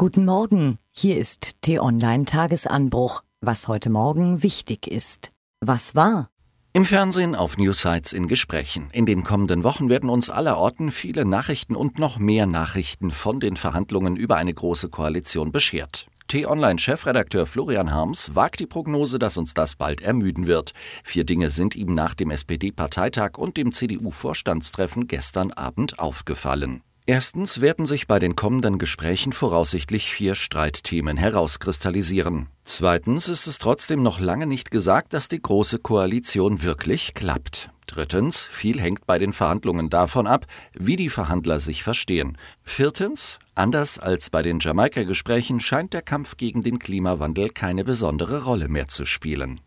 Guten Morgen, hier ist T-Online Tagesanbruch, was heute Morgen wichtig ist. Was war? Im Fernsehen, auf Newsites, in Gesprächen. In den kommenden Wochen werden uns allerorten viele Nachrichten und noch mehr Nachrichten von den Verhandlungen über eine große Koalition beschert. T-Online-Chefredakteur Florian Harms wagt die Prognose, dass uns das bald ermüden wird. Vier Dinge sind ihm nach dem SPD-Parteitag und dem CDU-Vorstandstreffen gestern Abend aufgefallen. Erstens werden sich bei den kommenden Gesprächen voraussichtlich vier Streitthemen herauskristallisieren. Zweitens ist es trotzdem noch lange nicht gesagt, dass die Große Koalition wirklich klappt. Drittens, viel hängt bei den Verhandlungen davon ab, wie die Verhandler sich verstehen. Viertens, anders als bei den Jamaika-Gesprächen scheint der Kampf gegen den Klimawandel keine besondere Rolle mehr zu spielen.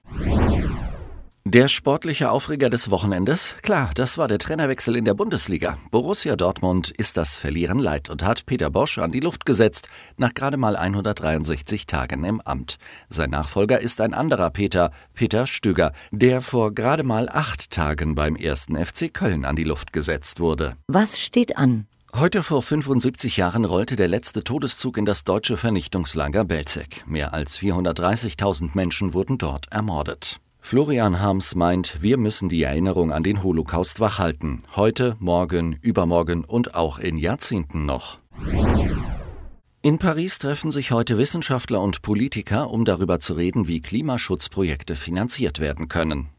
Der sportliche Aufreger des Wochenendes? Klar, das war der Trainerwechsel in der Bundesliga. Borussia Dortmund ist das Verlieren leid und hat Peter Bosch an die Luft gesetzt, nach gerade mal 163 Tagen im Amt. Sein Nachfolger ist ein anderer Peter, Peter Stöger, der vor gerade mal acht Tagen beim ersten FC Köln an die Luft gesetzt wurde. Was steht an? Heute vor 75 Jahren rollte der letzte Todeszug in das deutsche Vernichtungslager Belzec. Mehr als 430.000 Menschen wurden dort ermordet. Florian Harms meint, wir müssen die Erinnerung an den Holocaust wachhalten. Heute, morgen, übermorgen und auch in Jahrzehnten noch. In Paris treffen sich heute Wissenschaftler und Politiker, um darüber zu reden, wie Klimaschutzprojekte finanziert werden können.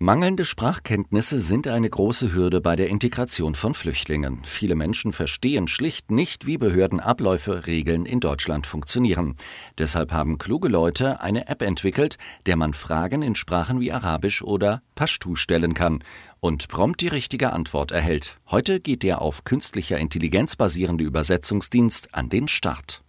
Mangelnde Sprachkenntnisse sind eine große Hürde bei der Integration von Flüchtlingen. Viele Menschen verstehen schlicht nicht, wie Behördenabläufe, Regeln in Deutschland funktionieren. Deshalb haben kluge Leute eine App entwickelt, der man Fragen in Sprachen wie Arabisch oder Pashtu stellen kann und prompt die richtige Antwort erhält. Heute geht der auf künstlicher Intelligenz basierende Übersetzungsdienst an den Start.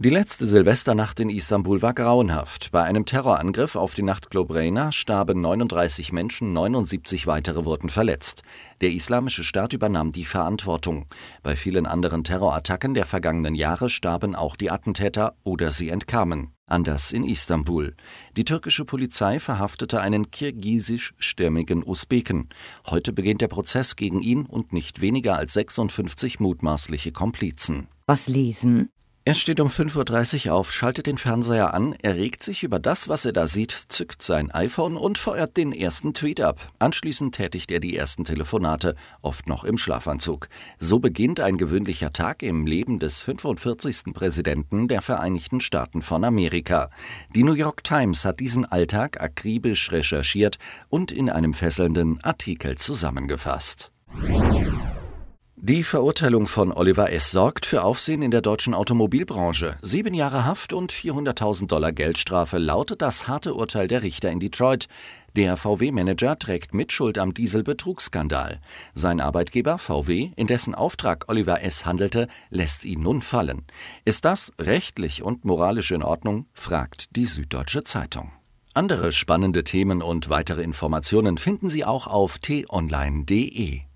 Die letzte Silvesternacht in Istanbul war grauenhaft. Bei einem Terrorangriff auf die Nachtclub Reina starben 39 Menschen, 79 weitere wurden verletzt. Der Islamische Staat übernahm die Verantwortung. Bei vielen anderen Terrorattacken der vergangenen Jahre starben auch die Attentäter oder sie entkamen. Anders in Istanbul. Die türkische Polizei verhaftete einen kirgisisch-stämmigen Usbeken. Heute beginnt der Prozess gegen ihn und nicht weniger als 56 mutmaßliche Komplizen. Was lesen? Er steht um 5.30 Uhr auf, schaltet den Fernseher an, erregt sich über das, was er da sieht, zückt sein iPhone und feuert den ersten Tweet ab. Anschließend tätigt er die ersten Telefonate, oft noch im Schlafanzug. So beginnt ein gewöhnlicher Tag im Leben des 45. Präsidenten der Vereinigten Staaten von Amerika. Die New York Times hat diesen Alltag akribisch recherchiert und in einem fesselnden Artikel zusammengefasst. Die Verurteilung von Oliver S. sorgt für Aufsehen in der deutschen Automobilbranche. Sieben Jahre Haft und 400.000 Dollar Geldstrafe lautet das harte Urteil der Richter in Detroit. Der VW-Manager trägt Mitschuld am Dieselbetrugsskandal. Sein Arbeitgeber VW, in dessen Auftrag Oliver S. handelte, lässt ihn nun fallen. Ist das rechtlich und moralisch in Ordnung? fragt die Süddeutsche Zeitung. Andere spannende Themen und weitere Informationen finden Sie auch auf t-online.de.